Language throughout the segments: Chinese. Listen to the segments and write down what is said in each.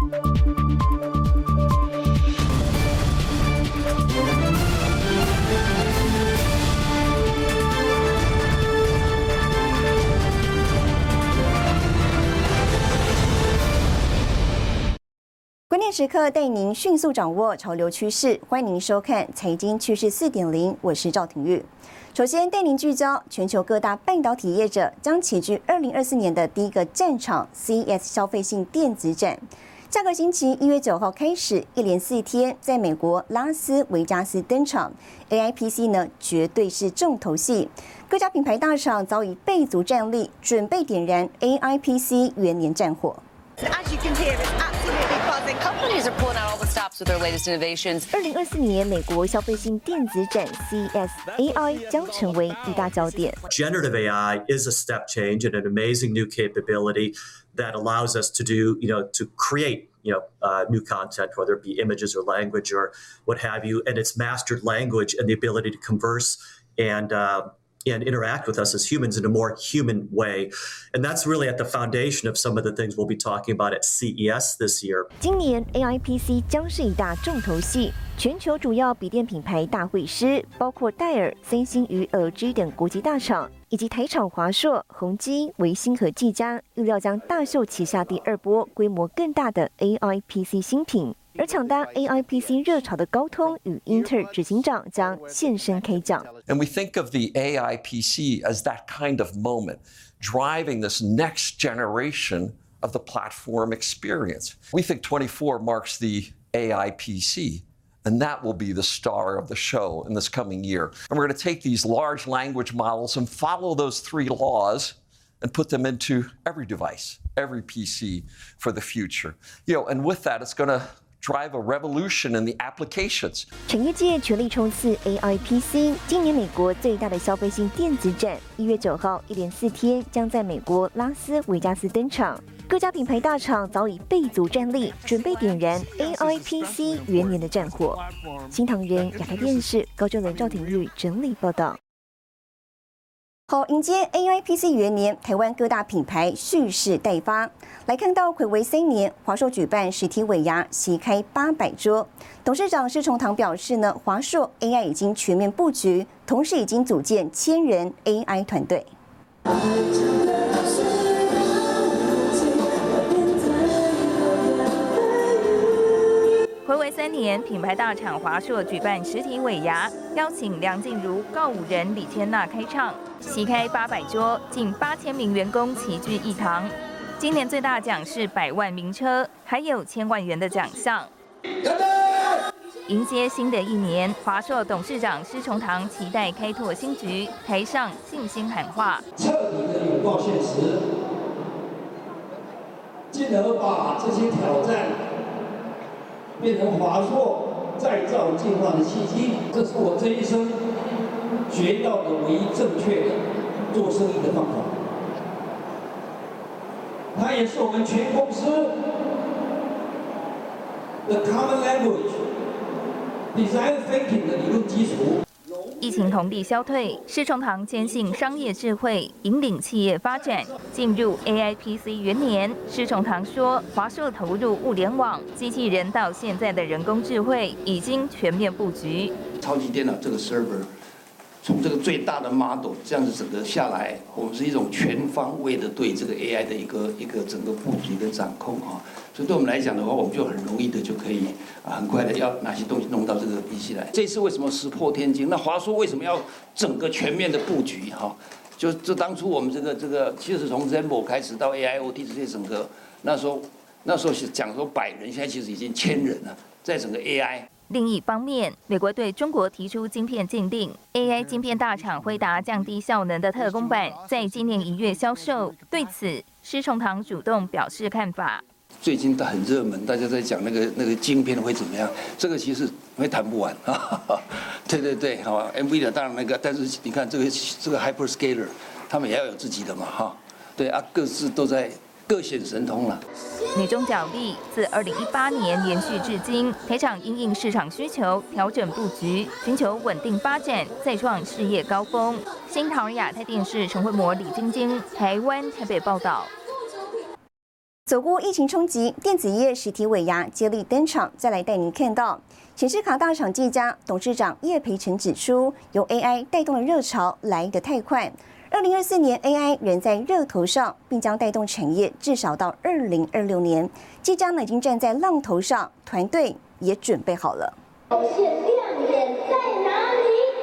关键时刻带您迅速掌握潮流趋势，欢迎您收看《财经趋势四点零》，我是赵廷玉。首先带您聚焦全球各大半导体业者将齐聚二零二四年的第一个战场 ——CES 消费性电子展。下个星期一月九号开始一连四天在美国拉斯维加斯登场。Aipc 呢绝对是重头戏。各家品牌大厂早已备足战力准备点燃 aipc 元年战火。out all the stops with their latest innovations. 二零二四年美国消费性电子展 CES，AI 将成为一大焦点。Generative AI is a step change and an amazing new capability that allows us to do, you know, to create, you know, uh, new content, whether it be images or language or what have you, and it's mastered language and the ability to converse and uh, and interact with us as humans in a more human way. And that's really at the foundation of some of the things we'll be talking about at CES this year. 今年 AIPC 将是一大重头戏，全球主要笔电品牌大会师，包括戴尔、三星与 LG 等国际大厂，以及台厂华硕、宏基、维新和技嘉，预料将大秀旗下第二波规模更大的 AIPC 新品。而抢搭 AIPC 热潮的高通与英特尔执行长将现身开讲。And we think of the AIPC as that kind of moment, driving this next generation of the platform experience. We think 24 marks the AIPC. And that will be the star of the show in this coming year. And we're going to take these large language models and follow those three laws and put them into every device, every PC for the future. You know, and with that, it's going to drive a revolution in the applications. 产业界全力冲刺 AIPC。今年美国最大的消费性电子展，一月九号一连四天将在美国拉斯维加斯登场。各家品牌大厂早已备足战力，准备点燃 AIPC 元年的战火。新唐人亚太电视高正伦、赵廷玉整理报道。好，迎接 AIPC 元年，台湾各大品牌蓄势待发。来看到暌违三年，华硕举办实体尾牙，席开八百桌。董事长施崇堂表示呢，华硕 AI 已经全面布局，同时已经组建千人 AI 团队。暌违三年，品牌大厂华硕举办实体尾牙，邀请梁静茹、告五人、李千娜开唱，席开八百桌，近八千名员工齐聚一堂。今年最大奖是百万名车，还有千万元的奖项。迎接新的一年，华硕董事长施崇堂期待开拓新局，台上信心喊话：彻底的拥抱现实，进而把这些挑战。变成华硕再造进化的契机，这是我这一生学到的唯一正确的做生意的方法。它也是我们全公司的 common language design thinking 的理论基础。疫情同地消退，施崇堂坚信商业智慧引领企业发展。进入 AIPC 元年，施崇堂说，华硕投入物联网、机器人到现在的人工智慧，已经全面布局。超级电脑这个 server，从这个最大的 model 这样子整个下来，我们是一种全方位的对这个 AI 的一个一个整个布局的掌控啊。所以对我们来讲的话，我们就很容易的就可以啊，很快的要哪些东西弄到这个 PC 来。这次为什么石破天惊？那华硕为什么要整个全面的布局？哈，就就当初我们这个这个，其实从 Zenbo 开始到 AIoT 这些整个，那时候那时候是讲说百人，现在其实已经千人了，在整个 AI。另一方面，美国对中国提出晶片禁令，AI 晶片大厂辉达降低效能的特工版，在今年一月销售。对此，施崇堂主动表示看法。最近都很热门，大家在讲那个那个晶片会怎么样？这个其实会谈不完 啊！对对对，好，NVIDIA 当然那个，但是你看这个这个 Hyperscaler，他们也要有自己的嘛，哈，对啊，各自都在各显神通了。女中角力自二零一八年延续至今，台厂因应市场需求调整布局，寻求稳定发展，再创事业高峰。新唐亚太电视陈慧模、李晶晶，台湾台北报道。走过疫情冲击，电子业实体尾牙接力登场。再来带您看到，显示卡大厂技嘉董事长叶培成指出，由 AI 带动的热潮来得太快。二零二四年 AI 仍在热头上，并将带动产业至少到二零二六年。即将呢已经站在浪头上，团队也准备好了。表现亮点在哪里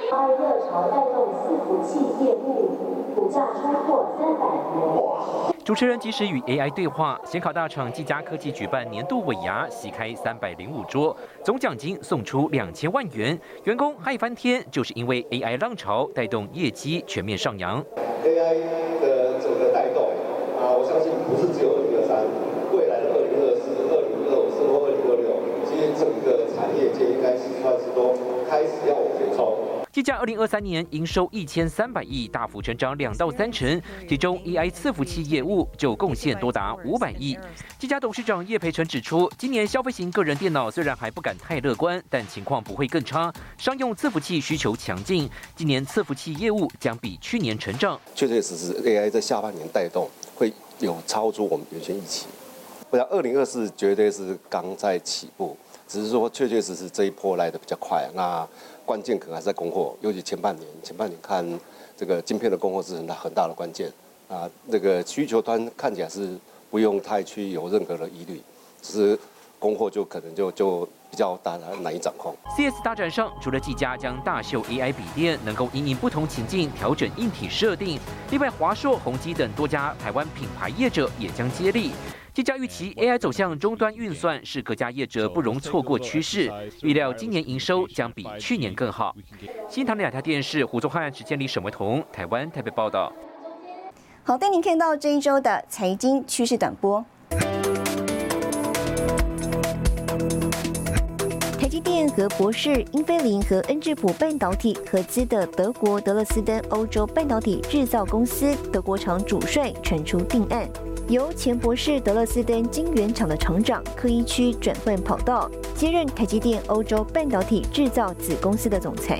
？AI 热潮带动伺服器业务，股价突破三百元。主持人即时与 AI 对话，显卡大厂技嘉科技举办年度尾牙，喜开三百零五桌，总奖金送出两千万元，员工嗨翻天，就是因为 AI 浪潮带动业绩全面上扬。AI 的整个带动啊，我相信不是只有二零二三，未来的二零二四、二零二五甚至二零二六，其实整个产业界应该是算是都开始要往前冲。技嘉二零二三年营收一千三百亿，大幅成长两到三成，其中 AI 伺服器业务就贡献多达五百亿。技嘉董事长叶培成指出，今年消费型个人电脑虽然还不敢太乐观，但情况不会更差。商用伺服器需求强劲，今年伺服器业务将比去年成长。确确实实，AI 在下半年带动会有超出我们原先预期。不然，二零二四绝对是刚在起步，只是说确确实实这一波来的比较快。那关键可能还是在供货，尤其前半年，前半年看这个晶片的供货是很大很大的关键啊。那个需求端看起来是不用太去有任何的疑虑，只是供货就可能就就比较大难以掌控。CS 大展上，除了技嘉将大秀 AI 笔电，能够因应不同情境调整硬体设定，另外华硕、宏基等多家台湾品牌业者也将接力。技嘉预期 AI 走向终端运算是各家业者不容错过趋势，预料今年营收将比去年更好。新唐的两台电视胡宗汉、只建立沈维彤，台湾台北报道。好，带您看到这一周的财经趋势短波。台积电和博士、英飞凌和恩智浦半导体合资的德国德勒斯登欧洲半导体制造公司德国厂主帅传出定案。由前博士德勒斯登晶圆厂的厂长柯一区转换跑道，接任台积电欧洲半导体制造子公司的总裁。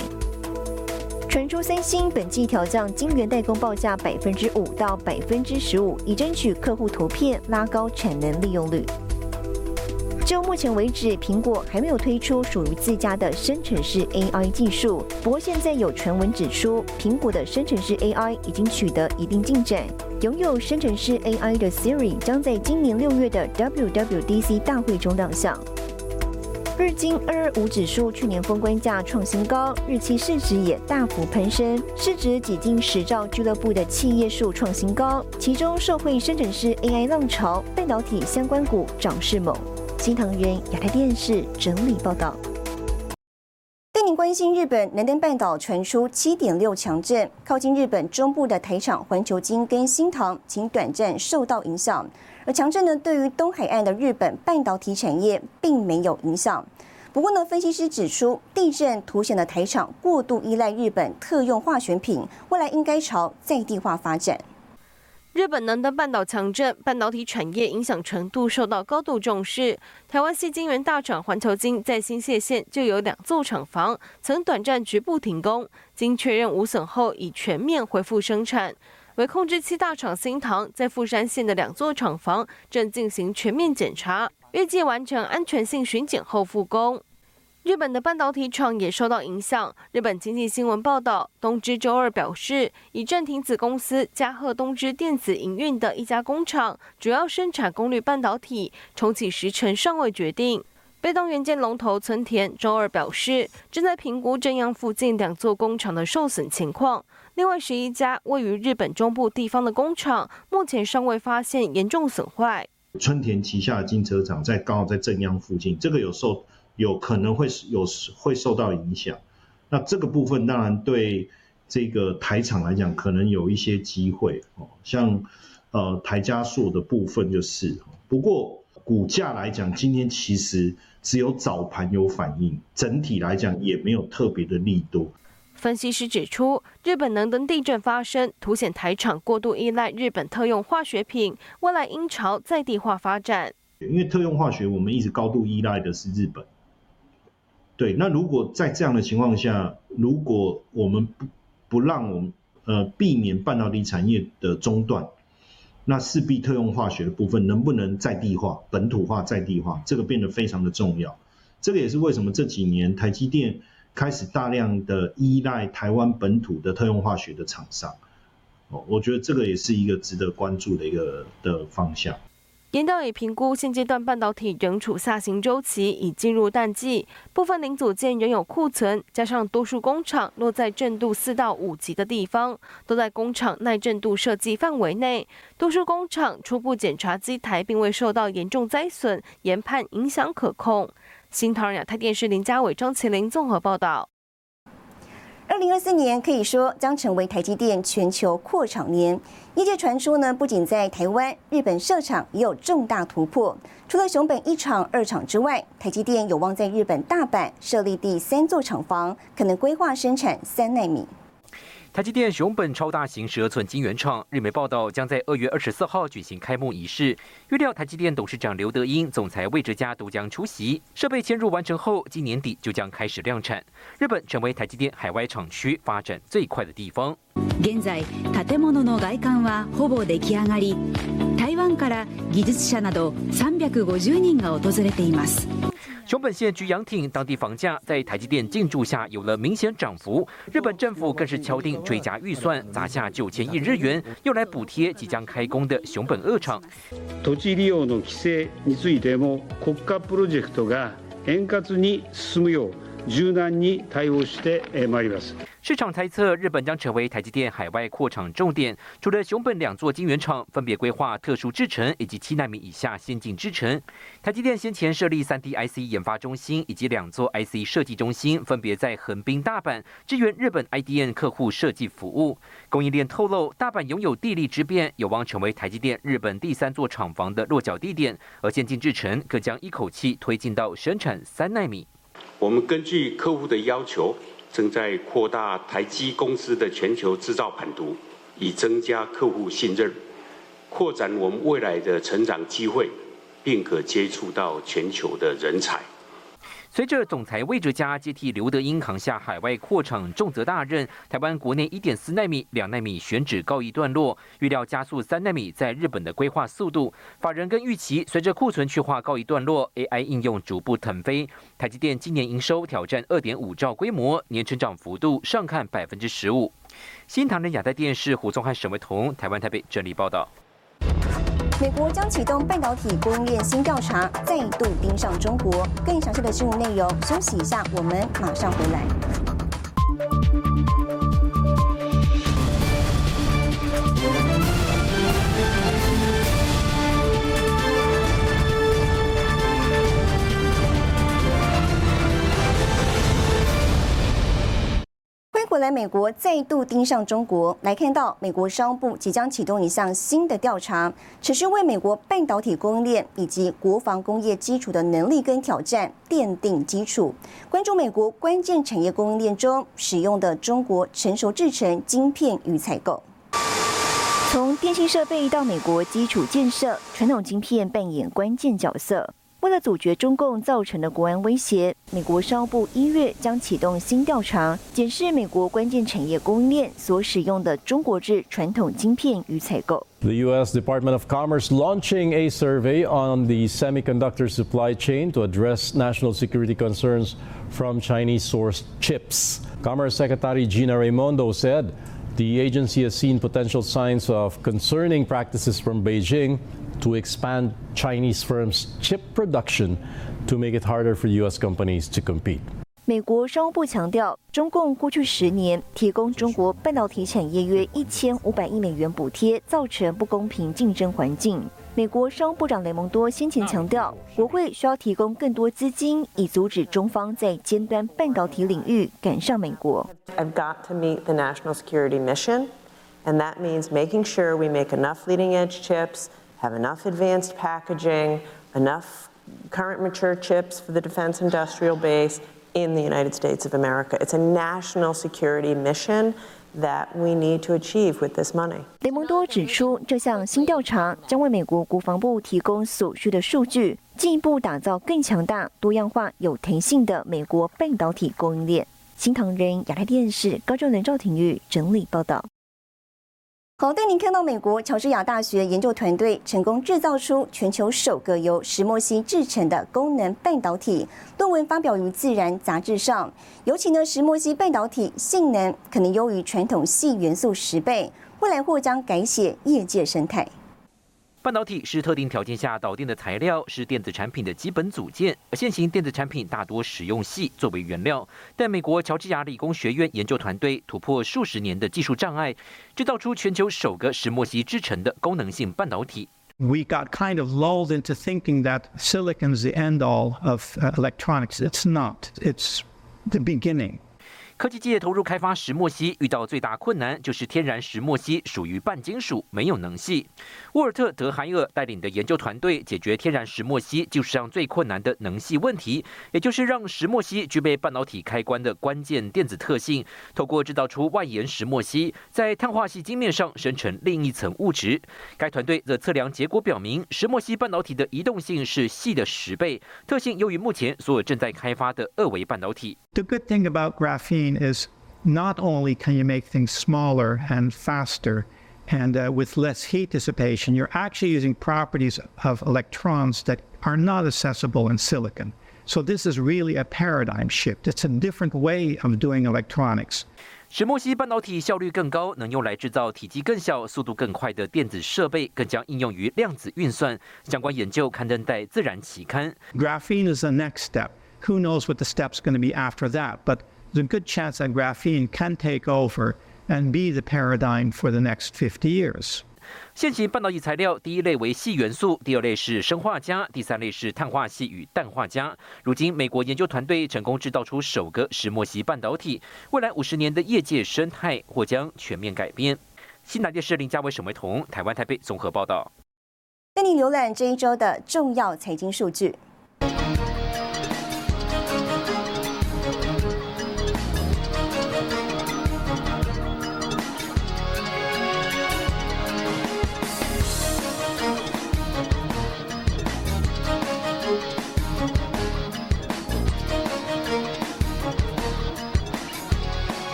传出三星本季调降晶圆代工报价百分之五到百分之十五，以争取客户图片，拉高产能利用率。就目前为止，苹果还没有推出属于自家的生成式 AI 技术。不过，现在有传闻指出，苹果的生成式 AI 已经取得一定进展。拥有生成式 AI 的 Siri 将在今年六月的 WWDC 大会中亮相。日经二二五指数去年封关价创新高，日期市值也大幅攀升，市值挤进十兆俱乐部的企业数创新高。其中，受惠生成式 AI 浪潮，半导体相关股涨势猛。新唐人亚太电视整理报道。关心日本能登半岛传出七点六强震，靠近日本中部的台厂环球金跟新唐，仅短暂受到影响。而强震呢，对于东海岸的日本半导体产业并没有影响。不过呢，分析师指出，地震凸显了台厂过度依赖日本特用化学品，未来应该朝在地化发展。日本能登半岛强震，半导体产业影响程度受到高度重视。台湾系晶圆大厂环球晶在新泻县就有两座厂房曾短暂局部停工，经确认无损后已全面恢复生产。为控制器大厂新唐在富山县的两座厂房正进行全面检查，预计完成安全性巡检后复工。日本的半导体厂也受到影响。日本经济新闻报道，东芝周二表示，已暂停子公司加贺东芝电子营运的一家工厂，主要生产功率半导体，重启时程尚未决定。被动元件龙头村田周二表示，正在评估正阳附近两座工厂的受损情况。另外十一家位于日本中部地方的工厂，目前尚未发现严重损坏。春田旗下的金车厂在刚好在正阳附近，这个有受。有可能会有会受到影响，那这个部分当然对这个台厂来讲，可能有一些机会哦。像呃台加速的部分就是，不过股价来讲，今天其实只有早盘有反应，整体来讲也没有特别的力度。分析师指出，日本能登地震发生，凸显台厂过度依赖日本特用化学品，未来应朝在地化发展。因为特用化学，我们一直高度依赖的是日本。对，那如果在这样的情况下，如果我们不不让我们呃避免半导体产业的中断，那势必特用化学的部分能不能在地化、本土化、在地化，这个变得非常的重要。这个也是为什么这几年台积电开始大量的依赖台湾本土的特用化学的厂商。哦，我觉得这个也是一个值得关注的一个的方向。研调也评估，现阶段半导体仍处下行周期，已进入淡季，部分零组件仍有库存，加上多数工厂落在震度四到五级的地方，都在工厂耐震度设计范围内。多数工厂初步检查机台并未受到严重灾损，研判影响可控。新唐人亚太电视林家伟、张麒麟综合报道。二零二四年可以说将成为台积电全球扩厂年。业界传出呢，不仅在台湾、日本设厂也有重大突破。除了熊本一厂、二厂之外，台积电有望在日本大阪设立第三座厂房，可能规划生产三纳米。台积电熊本超大型十二寸晶圆厂，日媒报道将在二月二十四号举行开幕仪式。预料台积电董事长刘德英、总裁魏哲嘉都将出席。设备迁入完成后，今年底就将开始量产。日本成为台积电海外厂区发展最快的地方。現在建物の外観はほぼ出来上がり、台湾 から技術者など350人が訪れています。熊本县菊阳町当地房价在台积电进驻下有了明显涨幅，日本政府更是敲定追加预算，砸下九千亿日元，用来补贴即将开工的熊本二厂。土地利用の規制についても国家プロジェクトが円滑に進むよう柔軟に対応してまいります。市场猜测，日本将成为台积电海外扩厂重点。除了熊本两座晶圆厂，分别规划特殊制程以及七纳米以下先进制程。台积电先前设立三 D IC 研发中心以及两座 IC 设计中心，分别在横滨、大阪，支援日本 IDM 客户设计服务。供应链透露，大阪拥有地利之便，有望成为台积电日本第三座厂房的落脚地点。而先进制程可将一口气推进到生产三纳米。 我们根据客户的要求。正在扩大台积公司的全球制造版图，以增加客户信任，扩展我们未来的成长机会，并可接触到全球的人才。随着总裁魏哲嘉接替刘德英扛下海外扩厂重责大任，台湾国内一点四纳米、两纳米选址告一段落，预料加速三纳米在日本的规划速度。法人跟预期，随着库存去化告一段落，AI 应用逐步腾飞，台积电今年营收挑战二点五兆规模，年成长幅度上看百分之十五。新唐人亚太电视胡宗汉、沈维彤，台湾台北整理报道。美国将启动半导体供应链新调查，再度盯上中国。更详细的新闻内容，休息一下，我们马上回来。回来，美国再度盯上中国。来看到，美国商务部即将启动一项新的调查，只是为美国半导体供应链以及国防工业基础的能力跟挑战奠定基础。关注美国关键产业供应链中使用的中国成熟制程晶片与采购，从电信设备到美国基础建设，传统晶片扮演关键角色。为了阻绝中共造成的国安威胁，美国商务部一月将启动新调查，检视美国关键产业供应链所使用的中国制传统晶片与采购。The U.S. Department of Commerce launching a survey on the semiconductor supply chain to address national security concerns from Chinese-sourced chips. Commerce Secretary Gina Raimondo said the agency has seen potential signs of concerning practices from Beijing to expand Chinese firms' chip production to make it harder for U.S. companies to compete. 美国商务部强调，中共过去十年提供中国半导体产业约一千五百亿美元补贴，造成不公平竞争环境。 美国商务部长雷蒙多先前强调，国会需要提供更多资金，以阻止中方在尖端半导体领域赶上美国。I've got to meet the national security mission, and that means making sure we make enough leading-edge chips. have enough advanced packaging, enough current mature chips for the defense industrial base in the United States of America. It's a national security mission That we need to achieve with this money. 雷蒙多指出，这项新调查将为美国国防部提供所需的数据，进一步打造更强大、多样化、有弹性的美国半导体供应链。新唐人亚太电视高中人赵廷玉整理报道。好，带您看到美国乔治亚大学研究团队成功制造出全球首个由石墨烯制成的功能半导体，论文发表于《自然》杂志上。尤其呢，石墨烯半导体性能可能优于传统烯元素十倍，未来或将改写业界生态。半导体是特定条件下导电的材料，是电子产品的基本组件。而现行电子产品大多使用锡作为原料，但美国乔治亚理工学院研究团队突破数十年的技术障碍，制造出全球首个石墨烯制成的功能性半导体。We got kind of lulled into thinking that silicon is the end all of electronics. It's not. It's the beginning. 科技界投入开发石墨烯，遇到最大困难就是天然石墨烯属于半金属，没有能系。沃尔特·德海尔带领的研究团队解决天然石墨烯技术上最困难的能系问题，也就是让石墨烯具备半导体开关的关键电子特性。透过制造出外延石墨烯，在碳化系晶面上生成另一层物质。该团队的测量结果表明，石墨烯半导体的移动性是细的十倍，特性优于目前所有正在开发的二维半导体。The good thing about graphene is not only can you make things smaller and faster and uh, with less heat dissipation, you're actually using properties of electrons that are not accessible in silicon. So this is really a paradigm shift. It's a different way of doing electronics. 石墨烯半导体效率更高，能用来制造体积更小、速度更快的电子设备，更将应用于量子运算。相关研究刊登在《自然》期刊。Graphene is the next step. Who knows what the step's going to be after that? But there's a good chance that graphene can take over and be the paradigm for the next 50 years. 现行半导体材料，第一类为细元素，第二类是砷化镓，第三类是碳化系与氮化镓。如今，美国研究团队成功制造出首个石墨烯半导体，未来五十年的业界生态或将全面改变。新南电视林家伟、沈维彤，台湾台北综合报道。带你浏览这一周的重要财经数据。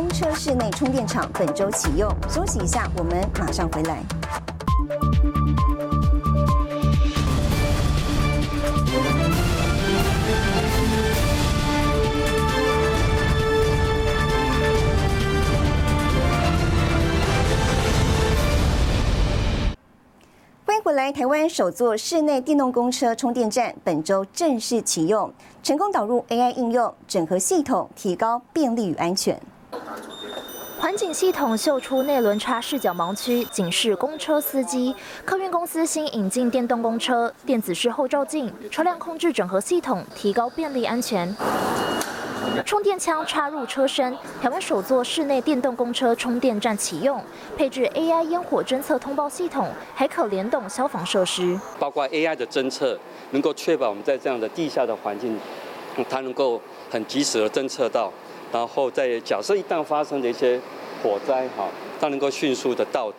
公车室内充电场本周启用。休息一下，我们马上回来。欢迎回来！台湾首座室内电动公车充电站本周正式启用，成功导入 AI 应用，整合系统，提高便利与安全。环景系统秀出内轮差视角盲区，警示公车司机。客运公司新引进电动公车电子式后照镜，车辆控制整合系统，提高便利安全。充电枪插入车身，台湾首座室内电动公车充电站启用，配置 AI 烟火侦测通报系统，还可联动消防设施。包括 AI 的侦测，能够确保我们在这样的地下的环境，它能够很及时的侦测到，然后在假设一旦发生的一些火灾，哈，它能够迅速的到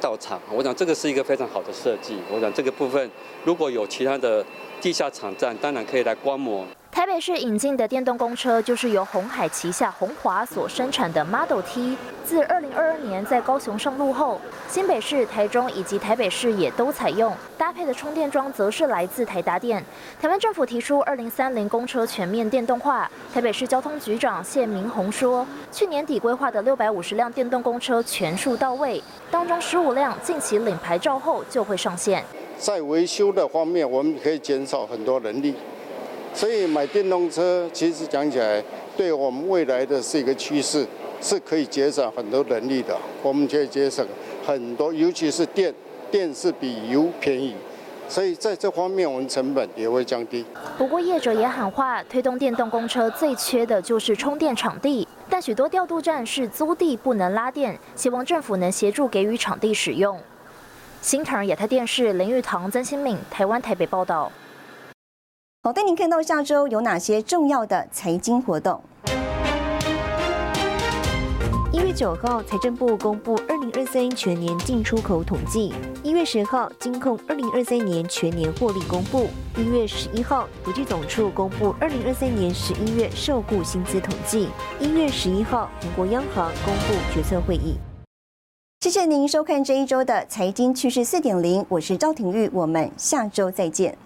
到场。我想这个是一个非常好的设计。我想这个部分如果有其他的地下场站，当然可以来观摩。台北市引进的电动公车就是由红海旗下红华所生产的 Model T，自2022年在高雄上路后，新北市、台中以及台北市也都采用。搭配的充电桩则是来自台达电。台湾政府提出2030公车全面电动化，台北市交通局长谢明宏说，去年底规划的650辆电动公车全数到位，当中15辆近期领牌照后就会上线。在维修的方面，我们可以减少很多人力。所以买电动车，其实讲起来，对我们未来的是一个趋势，是可以节省很多人力的。我们可以节省很多，尤其是电，电是比油便宜，所以在这方面我们成本也会降低。不过业者也喊话，推动电动公车最缺的就是充电场地，但许多调度站是租地不能拉电，希望政府能协助给予场地使用。新唐亚太电视林玉堂、曾新敏，台湾台北报道。好，带您看到下周有哪些重要的财经活动。一月九号，财政部公布二零二三全年进出口统计；一月十号，金控二零二三年全年获利公布；一月十一号，统计总处公布二零二三年十一月受雇薪资统计；一月十一号，韩国央行公布决策会议。谢谢您收看这一周的财经趋势四点零，我是赵廷玉，我们下周再见。